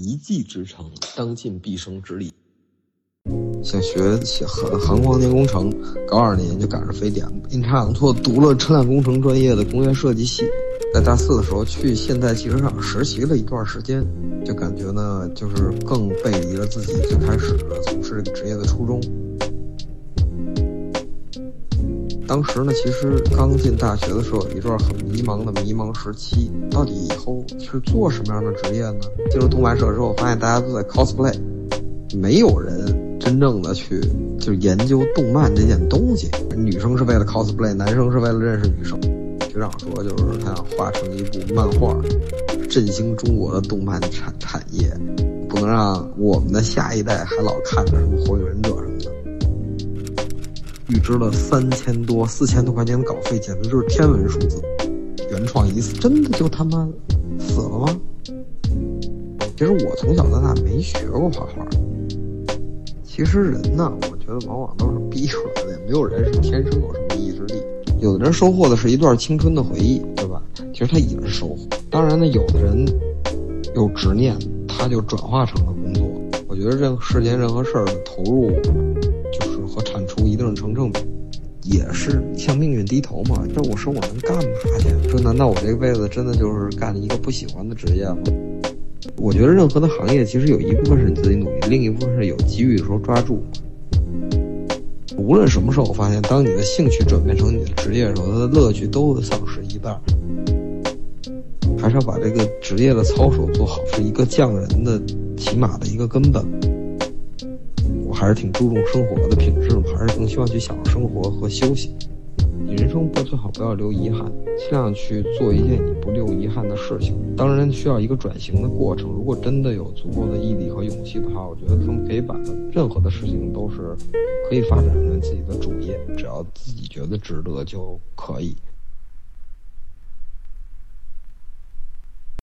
一技之长，当尽毕生之力。想学航航空航天工程，高二那年就赶上非典，阴差阳错读了车辆工程专业的工业设计系。在大四的时候去现代汽车厂实习了一段时间，就感觉呢，就是更背离了自己最开始从事这个职业的初衷。当时呢，其实刚进大学的时候，有一段很迷茫的迷茫时期，到底以后是做什么样的职业呢？进入动漫社之后，发现大家都在 cosplay，没有人真正的去就研究动漫这件东西。女生是为了 cosplay，男生是为了认识女生。学长说，就是他想画成一部漫画，振兴中国的动漫产产业，不能让我们的下一代还老看着什么火影忍者什么。预支了三千多、四千多块钱的稿费，简直就是天文数字。原创一次，真的就他妈死了吗？其实我从小到大没学过画画。其实人呢，我觉得往往都是逼出来的，也没有人是天生有什么意志力。有的人收获的是一段青春的回忆，对吧？其实他也是收获。当然呢，有的人有执念，他就转化成了工作。我觉得任世间任何事儿的投入。成正比，也是向命运低头嘛。这我说我能干嘛去？说难道我这辈子真的就是干了一个不喜欢的职业吗？我觉得任何的行业其实有一部分是你自己努力，另一部分是有机遇的时候抓住。无论什么时候，我发现当你的兴趣转变成你的职业的时候，它的乐趣都会丧失一半。还是要把这个职业的操守做好，是一个匠人的起码的一个根本。我还是挺注重生活的品质嘛，还是更希望去享受生活和休息。你人生不最好不要留遗憾，尽量去做一件你不留遗憾的事情。当然需要一个转型的过程。如果真的有足够的毅力和勇气的话，我觉得他们可以把任何的事情都是可以发展成自己的主业，只要自己觉得值得就可以。